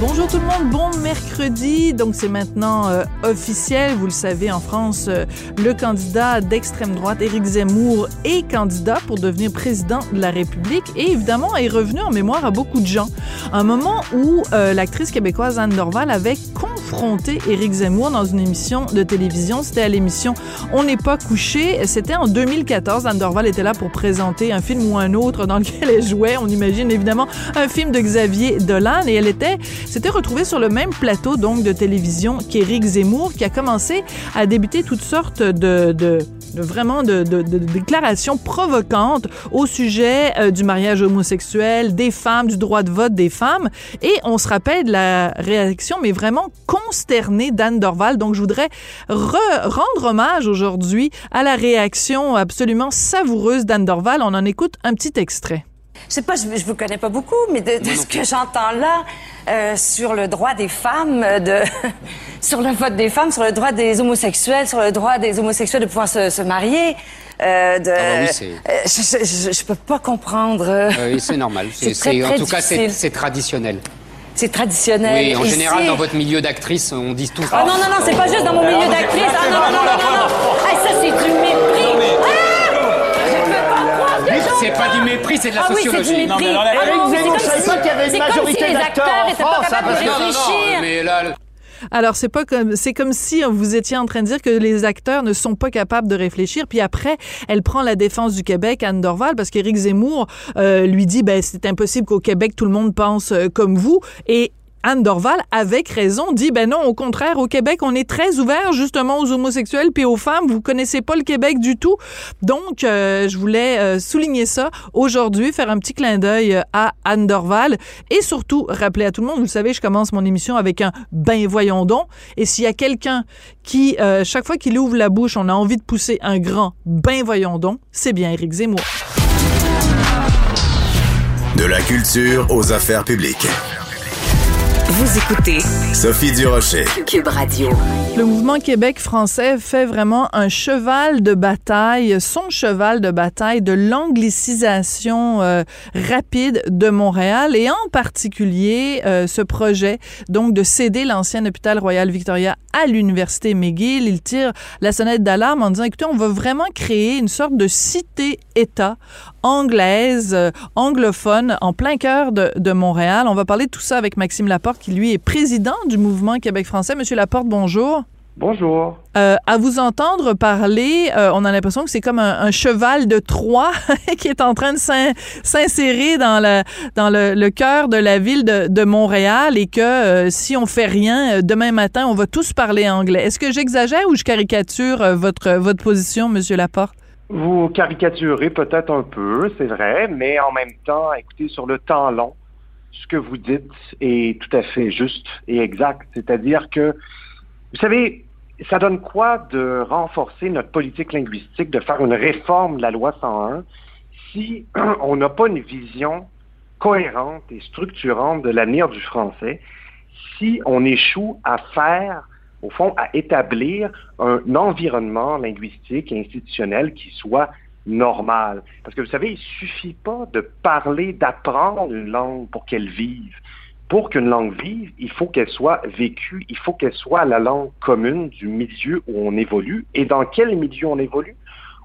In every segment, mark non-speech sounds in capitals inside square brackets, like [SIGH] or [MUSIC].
Bonjour tout le monde, bon mercredi. Donc c'est maintenant euh, officiel, vous le savez, en France, euh, le candidat d'extrême droite, Éric Zemmour, est candidat pour devenir président de la République et évidemment est revenu en mémoire à beaucoup de gens. Un moment où euh, l'actrice québécoise Anne Dorval avait confronté Éric Zemmour dans une émission de télévision. C'était à l'émission On n'est pas couché. C'était en 2014. Anne Dorval était là pour présenter un film ou un autre dans lequel elle jouait. On imagine évidemment un film de Xavier Dolan et elle était s'était retrouvée sur le même plateau donc de télévision qu'Éric Zemmour, qui a commencé à débuter toutes sortes de, de de vraiment de, de, de, déclarations provocantes au sujet euh, du mariage homosexuel, des femmes, du droit de vote des femmes. Et on se rappelle de la réaction, mais vraiment consternée d'Anne Dorval. Donc, je voudrais rendre hommage aujourd'hui à la réaction absolument savoureuse d'Anne Dorval. On en écoute un petit extrait. Je sais pas, je, je vous connais pas beaucoup, mais de, de ce que j'entends là euh, sur le droit des femmes, de [LAUGHS] sur le vote des femmes, sur le droit des homosexuels, sur le droit des homosexuels de pouvoir se, se marier. Euh, de, Ah bah oui, euh, je, je, je peux pas comprendre. Euh, oui, c'est normal. [LAUGHS] C'est, en tout cas, c'est, traditionnel. C'est traditionnel. Oui, en général, dans votre milieu d'actrice, on dit tout. Ah non, non, non, c'est pas juste dans mon milieu d'actrice. Ah non, non, non, non, non, non. C'est pas du mépris, c'est de la Ah oui, c'est sociologie. du mépris. mais alors, Ah Éric non, mais Zemmour, c'est je savais pas si- qu'il y avait une majorité si les d'acteurs acteurs en pas France, hein, parce que- Non, non, réfléchir. non, mais là, le- Alors, c'est pas comme, c'est comme si vous étiez en train de dire que les acteurs ne sont pas capables de réfléchir. Puis après, elle prend la défense du Québec, Anne Dorval, parce qu'Éric Zemmour euh, lui dit, ben, c'est impossible qu'au Québec, tout le monde pense euh, comme vous. Et Anne Dorval, avec raison, dit ben non, au contraire, au Québec, on est très ouvert justement aux homosexuels puis aux femmes. Vous connaissez pas le Québec du tout. Donc, euh, je voulais euh, souligner ça aujourd'hui, faire un petit clin d'œil euh, à Anne Dorval et surtout rappeler à tout le monde, vous le savez, je commence mon émission avec un ben voyons donc. Et s'il y a quelqu'un qui, chaque fois qu'il ouvre la bouche, on a envie de pousser un grand ben voyons donc, c'est bien Éric Zemmour. De la culture aux affaires publiques. Vous écoutez Sophie Durocher. Cube Radio. Le mouvement Québec français fait vraiment un cheval de bataille, son cheval de bataille de l'anglicisation euh, rapide de Montréal et en particulier euh, ce projet donc de céder l'ancien hôpital Royal Victoria à l'université McGill. Il tire la sonnette d'alarme en disant écoutez, on va vraiment créer une sorte de cité-État anglaise, euh, anglophone, en plein cœur de, de Montréal. On va parler de tout ça avec Maxime Laporte, qui lui est président du mouvement Québec français. Monsieur Laporte, bonjour. Bonjour. Euh, à vous entendre parler, euh, on a l'impression que c'est comme un, un cheval de Troie [LAUGHS] qui est en train de s'in- s'insérer dans, le, dans le, le cœur de la ville de, de Montréal et que euh, si on fait rien, demain matin, on va tous parler anglais. Est-ce que j'exagère ou je caricature votre, votre position, Monsieur Laporte? Vous caricaturez peut-être un peu, c'est vrai, mais en même temps, écoutez, sur le temps long, ce que vous dites est tout à fait juste et exact. C'est-à-dire que, vous savez, ça donne quoi de renforcer notre politique linguistique, de faire une réforme de la loi 101 si [CLEARS THROAT] on n'a pas une vision cohérente et structurante de l'avenir du français, si on échoue à faire au fond, à établir un environnement linguistique et institutionnel qui soit normal. Parce que vous savez, il suffit pas de parler, d'apprendre une langue pour qu'elle vive. Pour qu'une langue vive, il faut qu'elle soit vécue, il faut qu'elle soit la langue commune du milieu où on évolue. Et dans quel milieu on évolue?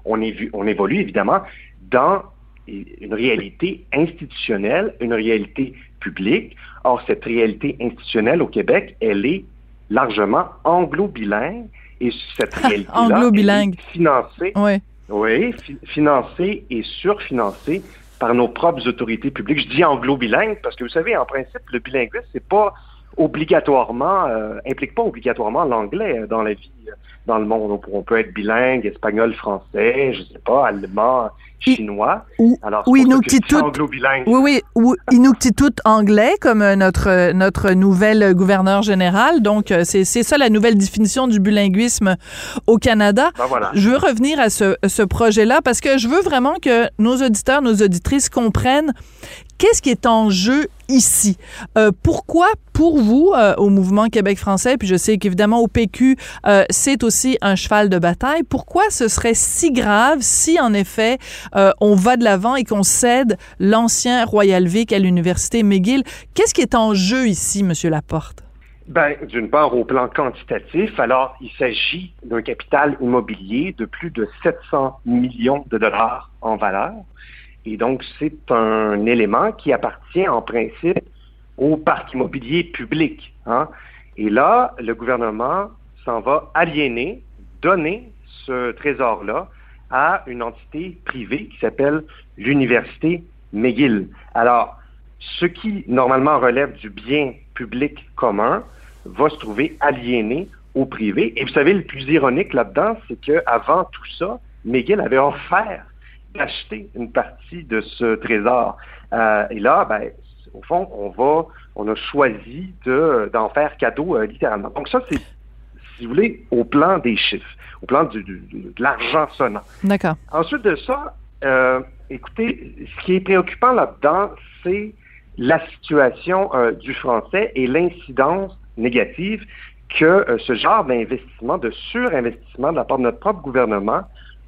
On, évu- on évolue évidemment dans une réalité institutionnelle, une réalité publique. Or, cette réalité institutionnelle au Québec, elle est largement anglo-bilingue et cette [LAUGHS] réalité-là est financée, Oui. oui, fi- financée et surfinancée par nos propres autorités publiques. Je dis anglo-bilingue parce que vous savez, en principe, le bilinguisme, c'est pas obligatoirement, euh, implique pas obligatoirement l'anglais euh, dans la vie, euh, dans le monde. On peut, être bilingue, espagnol, français, je sais pas, allemand, chinois. Ou, Alors, ou Inuktitut. Oui, oui, ou Inuktitut anglais, comme notre, notre nouvelle gouverneur général. Donc, c'est c'est ça la nouvelle définition du bilinguisme au Canada. Ben voilà. Je veux revenir à ce, ce projet-là parce que je veux vraiment que nos auditeurs, nos auditrices comprennent qu'est-ce qui est en jeu ici. Euh, pourquoi, pour vous, euh, au mouvement Québec français, puis je sais qu'évidemment au PQ, euh, c'est aussi un cheval de bataille, pourquoi ce serait si grave si, en effet, on va de l'avant et qu'on cède l'ancien Royal Vic à l'Université McGill? Qu'est-ce qui est en jeu ici, Monsieur Laporte? Ben, d'une part, au plan quantitatif, alors il s'agit d'un capital immobilier de plus de 700 millions de dollars en valeur. Et donc, c'est un élément qui appartient en principe au parc immobilier public. Hein. Et là, le gouvernement s'en va aliéner, donner ce trésor-là à une entité privée qui s'appelle l'Université McGill. Alors, ce qui normalement relève du bien public commun va se trouver aliéné au privé. Et vous savez, le plus ironique là-dedans, c'est qu'avant tout ça, McGill avait offert d'acheter une partie de ce trésor. Euh, et là, ben, au fond, on va, on a choisi de, d'en faire cadeau euh, littéralement. Donc ça, c'est, si vous voulez, au plan des chiffres, au plan du, de l'argent sonnant. D'accord. Ensuite de ça, euh, écoutez, ce qui est préoccupant là-dedans, c'est la situation du français et l'incidence négative que ce genre d'investissement, de surinvestissement de la part de notre propre gouvernement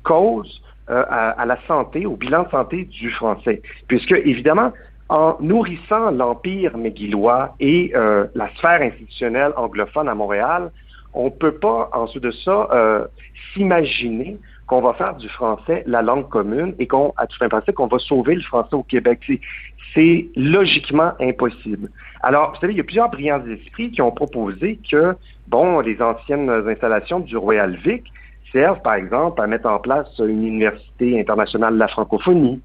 cause euh, à, la santé, au bilan de santé du français. Puisque, évidemment, en nourrissant l'empire méguilois et euh, la sphère institutionnelle anglophone à Montréal, on ne peut pas, ensuite de ça, euh, s'imaginer qu'on va faire du français la langue commune et qu'on, à tout un qu'on va sauver le français au Québec. C'est logiquement impossible. Alors, vous savez, il y a plusieurs brillants esprits qui ont proposé que, bon, les anciennes installations du Royal Vic, servent, par exemple, à mettre en place une université internationale de la francophonie,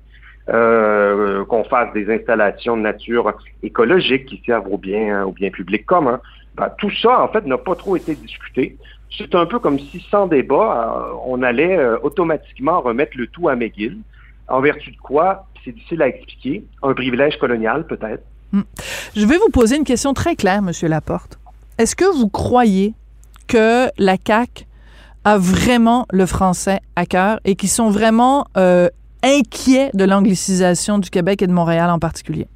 euh, qu'on fasse des installations de nature écologique qui servent au bien, au bien public commun. Ben, tout ça, en fait, n'a pas trop été discuté. C'est un peu comme si, sans débat, euh, on allait euh, automatiquement remettre le tout à McGill, en vertu de quoi, c'est difficile à expliquer, un privilège colonial peut-être. Hmm. Je vais vous poser une question très claire, Monsieur Laporte. Est-ce que vous croyez que la CAQ a vraiment le français à cœur et qui sont vraiment euh, inquiets de l'anglicisation du Québec et de Montréal en particulier?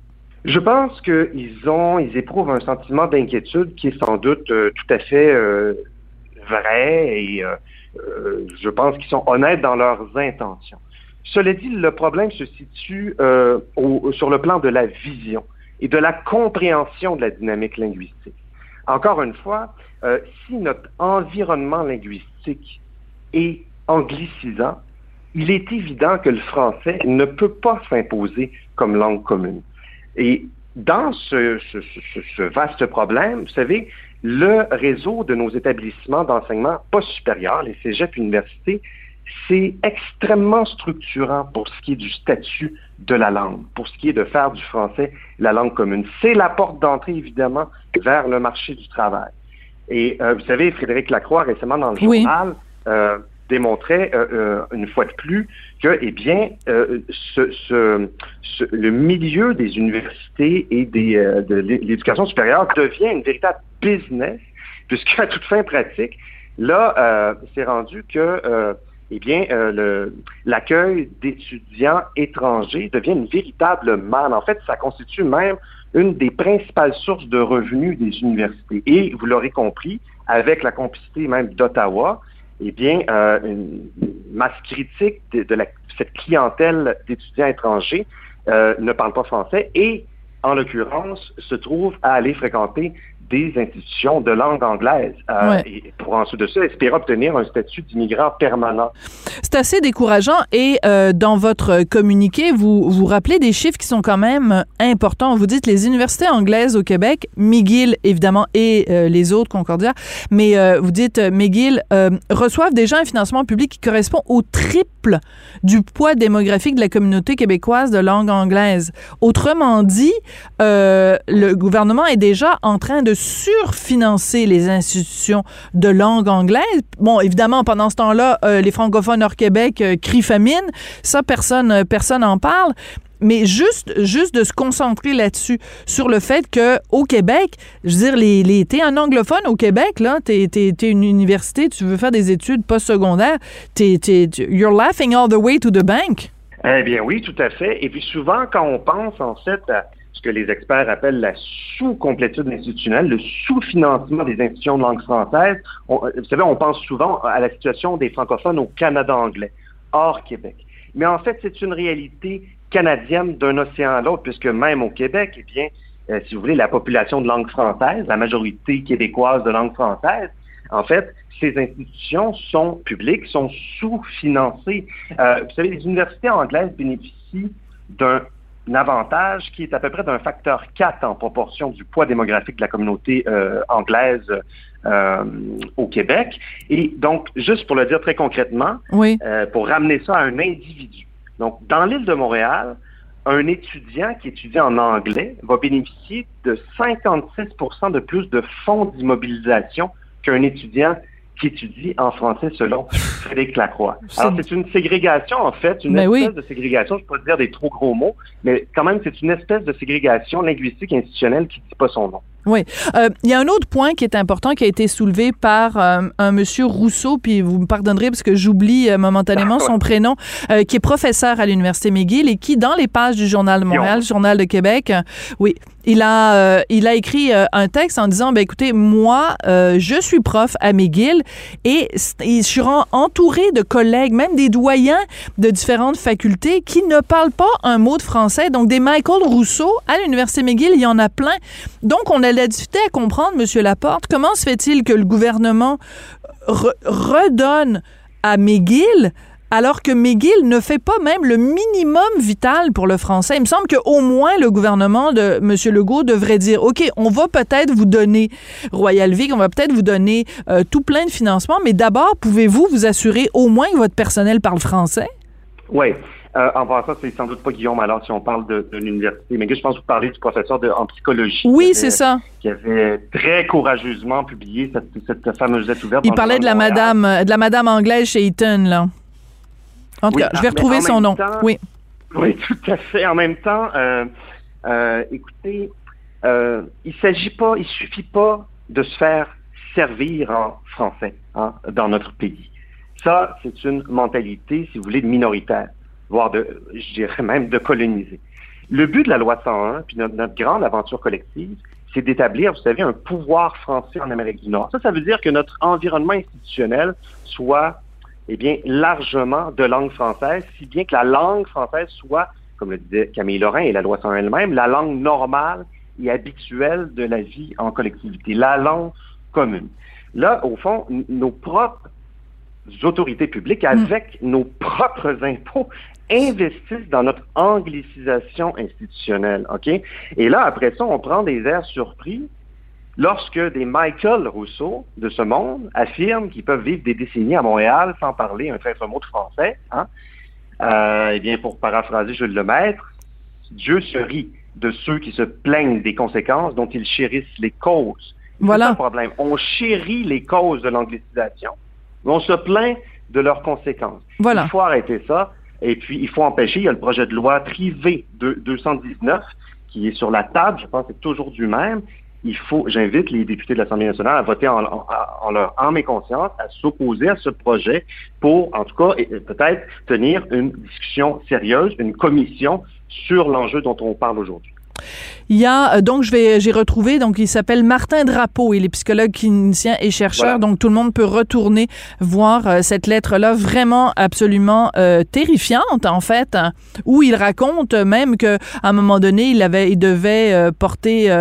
Je pense qu'ils ont, ils éprouvent un sentiment d'inquiétude qui est sans doute euh, tout à fait euh, vrai et je pense qu'ils sont honnêtes dans leurs intentions. Cela dit, le problème se situe sur le plan de la vision et de la compréhension de la dynamique linguistique. Encore une fois, euh, si notre environnement linguistique est anglicisant, il est évident que le français ne peut pas s'imposer comme langue commune. Et dans ce, vaste problème, vous savez, le réseau de nos établissements d'enseignement post-supérieur, les cégeps universités, c'est extrêmement structurant pour ce qui est du statut de la langue, pour ce qui est de faire du français la langue commune. C'est la porte d'entrée, évidemment, vers le marché du travail. Et euh, vous savez, Frédéric Lacroix, récemment dans le journal, euh, démontrait euh, une fois de plus que, eh bien, ce, le milieu des universités et des, de l'éducation supérieure devient une véritable business, puisqu'à toute fin pratique, là, c'est rendu que eh bien, l'accueil d'étudiants étrangers devient une véritable manne. En fait, ça constitue même une des principales sources de revenus des universités. Et vous l'aurez compris, avec la complicité même d'Ottawa, eh bien, euh, une masse critique de, cette clientèle d'étudiants étrangers euh, ne parle pas français et, en l'occurrence, se trouve à aller fréquenter des institutions de langue anglaise euh, et pour ensuite de ça espérer obtenir un statut d'immigrant permanent. C'est assez décourageant et euh, dans votre communiqué, vous vous rappelez des chiffres qui sont quand même importants. Vous dites les universités anglaises au Québec, McGill évidemment et euh, les autres Concordia, mais vous dites McGill reçoivent déjà un financement public qui correspond au triple du poids démographique de la communauté québécoise de langue anglaise. Autrement dit, le gouvernement est déjà en train de surfinancer les institutions de langue anglaise. Bon, évidemment, pendant ce temps-là, euh, les francophones hors Québec euh, crient famine. Ça, personne, euh, personne en parle. Mais juste, juste de se concentrer là-dessus, sur le fait que au Québec, je veux dire, les, les t'es un anglophone au Québec, là, t'es, es, une université, tu veux faire des études postsecondaires, t'es, t'es, you're laughing all the way to the bank. Eh bien oui, tout à fait. Et puis souvent, quand on pense en fait à que les experts appellent la sous-complétude institutionnelle, le sous-financement des institutions de langue française. On- vous savez, on pense souvent à la situation des francophones au Canada anglais, hors Québec. Mais en fait, c'est une réalité canadienne d'un océan à l'autre, puisque même au Québec, eh bien, euh, si vous voulez, la population de langue française, la majorité québécoise de langue française, en fait, ces institutions sont publiques, sont sous-financées. Euh, vous savez, les universités anglaises bénéficient d'un avantage qui est à peu près d'un facteur 4 en proportion du poids démographique de la communauté euh, anglaise euh, au Québec. Et donc, juste pour le dire très concrètement, Oui. euh, pour ramener ça à un individu. Donc, dans l'île de Montréal, un étudiant qui étudie en anglais va bénéficier de 56% de plus de fonds d'immobilisation qu'un étudiant qui étudie en français selon Frédéric Lacroix. Alors, c'est une ségrégation, en fait, une Mais espèce oui. de ségrégation, je peux pas dire des trop gros mots, mais quand même, c'est une espèce de ségrégation linguistique institutionnelle qui ne dit pas son nom. Oui. Euh, Il y a un autre point qui est important qui a été soulevé par euh, un monsieur Rousseau, puis vous me pardonnerez parce que j'oublie euh, momentanément son prénom, qui est professeur à l'Université McGill et qui, dans les pages du Journal de Montréal, Journal de Québec, oui, il a, euh, il a écrit euh, un texte en disant, ben écoutez, moi, euh, je suis prof à McGill et je suis en- entouré de collègues, même des doyens de différentes facultés qui ne parlent pas un mot de français. Donc, des Michael Rousseau à l'Université McGill, il y en a plein. Donc, on a la difficulté à comprendre, Monsieur Laporte, comment se fait-il que le gouvernement re- redonne à McGill alors que McGill ne fait pas même le minimum vital pour le français. Il me semble qu'au moins le gouvernement de M. Legault devrait dire, OK, on va peut-être vous donner Royal Vic, on va peut-être vous donner euh, tout plein de financements, mais d'abord, pouvez-vous vous assurer au moins que votre personnel parle français? Oui. Euh, en passant, c'est sans doute pas Guillaume alors si on parle de, de l'université. Mais je pense que vous parlez du professeur de, en psychologie. Oui, c'est ça. Qui avait très courageusement publié cette, cette fameuse lettre ouverte. Il parlait de la Montréal. madame, de la madame anglaise chez Eton, là. En tout Oui, cas, je vais ah, retrouver son nom. temps- Oui. Oui, [LAUGHS] tout à fait. En même temps, euh, euh, écoutez, euh, il s'agit pas, il suffit pas de se faire servir en français hein, dans notre pays. Ça, c'est une mentalité, si vous voulez, minoritaire, voire de, je dirais même de coloniser. Le but de la loi 101, puis notre, notre grande aventure collective, c'est d'établir, vous savez, un pouvoir français en Amérique du Nord. Ça, ça veut dire que notre environnement institutionnel soit eh bien, largement de langue française, si bien que la langue française soit, comme le disait Camille Lorrain et la loi 101 elle-même, la langue normale et habituelle de la vie en collectivité, la langue commune. Là, au fond, nos propres autorités publiques, avec nos propres impôts, investissent dans notre anglicisation institutionnelle, OK? Et là, après ça, on prend des airs surpris lorsque des Michael Rousseau de ce monde affirment qu'ils peuvent vivre des décennies à Montréal sans parler un traître mot de français, hein? Euh, eh bien, pour paraphraser Jules Lemaître, Dieu se rit de ceux qui se plaignent des conséquences dont ils chérissent les causes. Voilà. Le problème. On chérit les causes de l'anglicisation, mais on se plaint de leurs conséquences. Voilà. Il faut arrêter ça. Et puis, il faut empêcher. Il y a le projet de loi privé de 219 qui est sur la table. Je pense que c'est toujours du même. J'invite les députés de l'Assemblée nationale à voter en, en, leur âme et conscience, à s'opposer à ce projet pour, en tout cas, peut-être tenir une discussion sérieuse, une commission sur l'enjeu dont on parle aujourd'hui. Il y a, euh, donc, je vais, j'ai retrouvé, donc, il s'appelle Martin Drapeau. Il est psychologue clinicien et chercheur. Voilà. Donc, tout le monde peut retourner voir euh, cette lettre-là, vraiment absolument euh, terrifiante, en fait, hein, où il raconte même que à un moment donné, il avait, il devait euh, porter,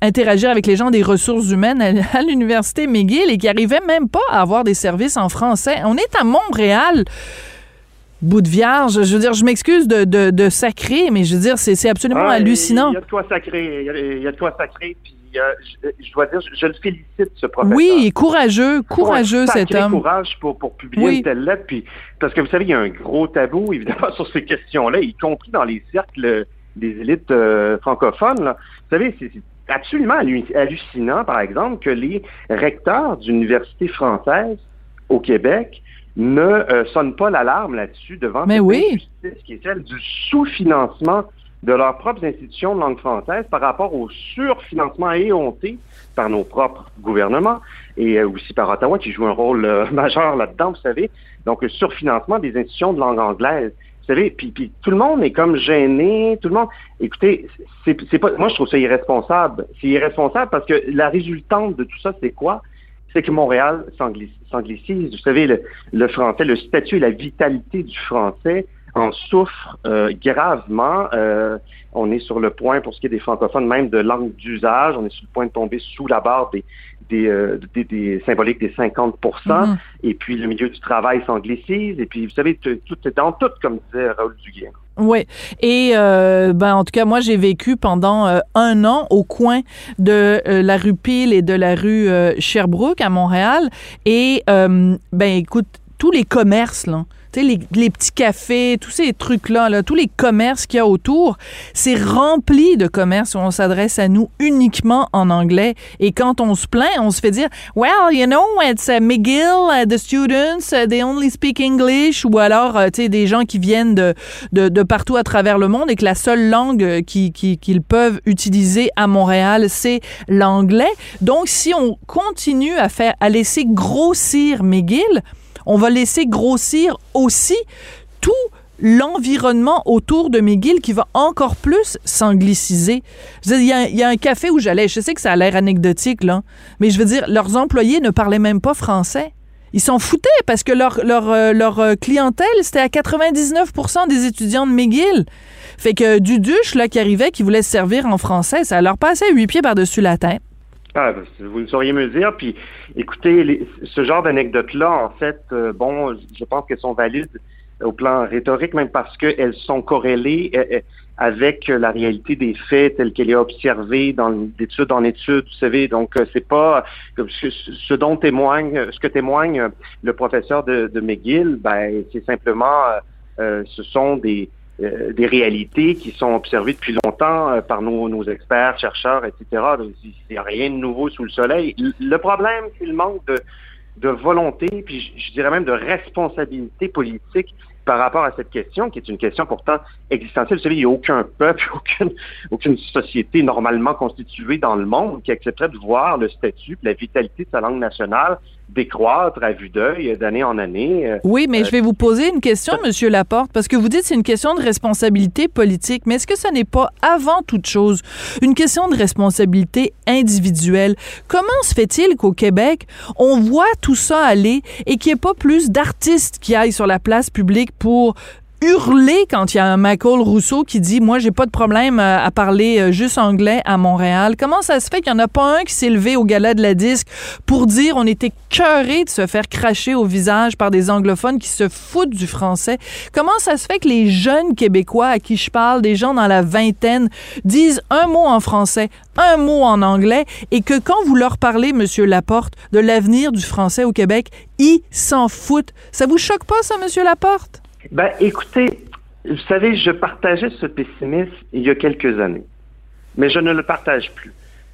interagir avec les gens des ressources humaines à, à l'université McGill et qui arrivait même pas à avoir des services en français. On est à Montréal bout de vierge. Je veux dire, je m'excuse de, de, de sacrer, mais je veux dire, c'est absolument Ah, hallucinant. Il y a de quoi sacré. Il y a, de quoi sacré. Puis, euh, je, je dois dire, je, je le félicite, ce professeur. Oui, courageux, courageux cet sacré homme. courage pour, pour publier Oui. une telle lettre. Puis, parce que vous savez, il y a un gros tabou, évidemment, [LAUGHS] sur ces questions-là, y compris dans les cercles des élites euh, francophones. là. Vous savez, c'est absolument hallu- hallucinant, par exemple, que les recteurs d'universités françaises au Québec ne euh, sonnent pas l'alarme là-dessus devant Mais cette oui. injustice qui est celle du sous-financement de leurs propres institutions de langue française par rapport au surfinancement éhonté par nos propres gouvernements et euh, aussi par Ottawa qui joue un rôle euh, [LAUGHS] majeur là-dedans, vous savez. Donc, le surfinancement des institutions de langue anglaise. Vous savez, puis, puis tout le monde est comme gêné, tout le monde. Écoutez, c'est c'est pas. Moi, je trouve ça irresponsable. C'est irresponsable parce que la résultante de tout ça, c'est quoi? C'est que Montréal s'angli- s'anglicise. Vous savez, le, le français, le statut et la vitalité du français en souffrent euh, gravement. Euh, on est sur le point, pour ce qui est des francophones, même de langue d'usage, on est sur le point de tomber sous la barre des, des, euh, des, des symboliques des 50 Mhm. Et puis, le milieu du travail s'anglicise. Et puis, vous savez, tout est dans tout, comme disait Raoul Duguay. Oui. Et euh, ben en tout cas, moi j'ai vécu pendant euh, un an au coin de euh, la rue Peel et de la rue Sherbrooke à Montréal. Et euh, ben écoute, tous les commerces là. Les, les petits cafés, tous ces trucs-là, là, tous les commerces qu'il y a autour, c'est rempli de commerces où on s'adresse à nous uniquement en anglais. Et quand on se plaint, on se fait dire, well, you know, it's uh, McGill, uh, the students, uh, they only speak English, ou alors, euh, tu sais, des gens qui viennent de, de, de partout à travers le monde et que la seule langue euh, qui- qui- qu'ils peuvent utiliser à Montréal, c'est l'anglais. Donc, si on continue à faire, à laisser grossir McGill, on va laisser grossir aussi tout l'environnement autour de McGill qui va encore plus s'angliciser. Il y a un café où j'allais, je sais que ça a l'air anecdotique, là, mais je veux dire, leurs employés ne parlaient même pas français. Ils s'en foutaient parce que leur, leur, euh, leur euh, clientèle, c'était à 99 des étudiants de McGill. Fait que Duduche, là, qui arrivait, qui voulait se servir en français, ça leur passait huit pieds par-dessus la tête. Ah, ben, vous ne sauriez me dire. Puis, écoutez, ce genre d'anecdotes-là, en fait, euh, bon, je pense qu'elles sont valides au plan rhétorique, même parce qu'elles sont corrélées euh, euh, avec la réalité des faits telle qu'elle est observée d'étude en étude, vous savez. Donc, euh, c'est pas ce, dont témoigne, ce que témoigne euh, le professeur de, McGill, ben, c'est simplement, euh, euh, ce sont des euh, des réalités qui sont observées depuis longtemps euh, par nos, nos experts, chercheurs, etc. Il n'y a rien de nouveau sous le soleil. Le- Le problème, c'est le manque de, de volonté, puis je, je dirais même de responsabilité politique par rapport à cette question, qui est une question pourtant existentielle. Vous savez, il n'y a aucun peuple, [LAUGHS] aucune, aucune société normalement constituée dans le monde qui accepterait de voir le statut, la vitalité de sa langue nationale décroître à vue d'œil d'année en année. Euh, Oui, mais Euh, je vais vous poser une question, Monsieur Laporte, parce que vous dites que c'est une question de responsabilité politique, mais est-ce que ce n'est pas avant toute chose une question de responsabilité individuelle? Comment se fait-il qu'au Québec, on voit tout ça aller et qu'il n'y ait pas plus d'artistes qui aillent sur la place publique pour hurler quand il y a un Michael Rousseau qui dit moi j'ai pas de problème euh, à parler euh, juste anglais à Montréal. Comment ça se fait qu'il y en a pas un qui s'est levé au gala de la disque pour dire on était cœuré de se faire cracher au visage par des anglophones qui se foutent du français? Comment ça se fait que les jeunes québécois à qui je parle, des gens dans la vingtaine disent un mot en français, un mot en anglais et que quand vous leur parlez monsieur Laporte de l'avenir du français au Québec, ils s'en foutent? Ça vous choque pas ça monsieur Laporte? Ben, écoutez, vous savez, je partageais ce pessimisme il y a quelques années, mais je ne le partage plus.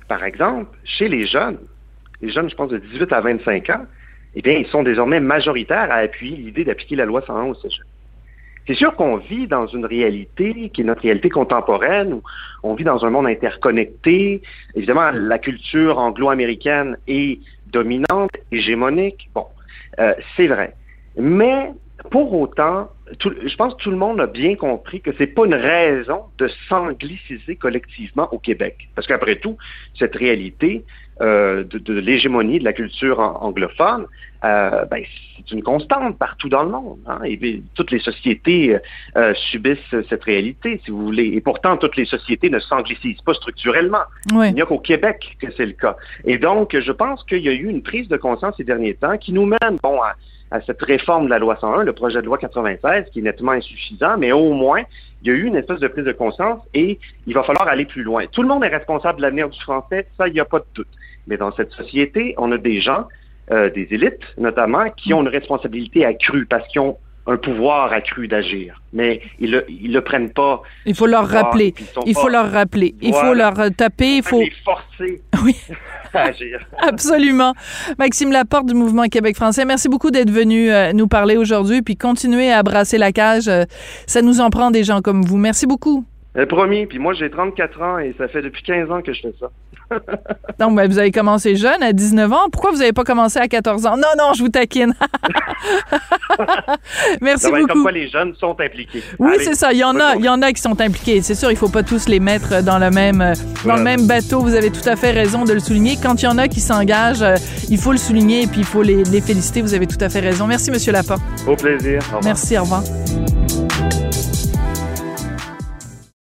Par exemple, chez les jeunes, les jeunes, je pense, de 18 à 25 ans, eh bien, ils sont désormais majoritaires à appuyer l'idée d'appliquer la loi 101 au cégep. C'est sûr qu'on vit dans une réalité qui est notre réalité contemporaine, où on vit dans un monde interconnecté. Évidemment, la culture anglo-américaine est dominante, hégémonique. Bon, euh, c'est vrai. Mais pour autant, tout- je pense que tout le monde a bien compris que c'est pas une raison de s'angliciser collectivement au Québec. Parce qu'après tout, cette réalité euh, de, de l'hégémonie de la culture an- anglophone, euh, ben, c'est une constante partout dans le monde. hein. Et toutes les sociétés euh, subissent cette réalité, si vous voulez. Et pourtant, toutes les sociétés ne s'anglicisent pas structurellement. Ouais. Il n'y a qu'au Québec que c'est le cas. Et donc, je pense qu'il y a eu une prise de conscience ces derniers temps qui nous mène, bon, à, à cette réforme de la loi 101, le projet de loi 96, qui est nettement insuffisant, mais au moins, il y a eu une espèce de prise de conscience et il va falloir aller plus loin. Tout le monde est responsable de l'avenir du français, ça, il n'y a pas de doute. Mais dans cette société, on a des gens, euh, des élites notamment, qui ont une responsabilité accrue parce qu'ils ont un pouvoir accru d'agir. Mais ils le, ils le prennent pas. Il faut leur pouvoir, rappeler. Il faut pas- leur rappeler. Il faut leur taper. Il faut. les forcer [LAUGHS] Oui. [LAUGHS] à agir. [LAUGHS] Absolument. Maxime Laporte du Mouvement Québec français, merci beaucoup d'être venu euh, nous parler aujourd'hui, puis continuer à brasser la cage. euh, ça nous en prend des gens comme vous. Merci beaucoup. Promis, puis moi j'ai 34 ans et ça fait depuis 15 ans que je fais ça. [LAUGHS] Donc, ben, vous avez commencé jeune, à 19 ans. Pourquoi vous n'avez pas commencé à 14 ans? Non, non, je vous taquine. [LAUGHS] Merci Ça va être beaucoup. comme quoi les jeunes sont impliqués. Oui, c'est ça. Il y en a, il y en a qui sont impliqués. C'est sûr, il faut pas tous les mettre dans le même, le bateau. Vous avez tout à fait raison de le souligner. Quand il y en a qui s'engagent, euh, il faut le souligner et puis il faut les, les féliciter. Vous avez tout à fait raison. Merci, Monsieur Laporte. Au plaisir. Au. Merci. Au revoir.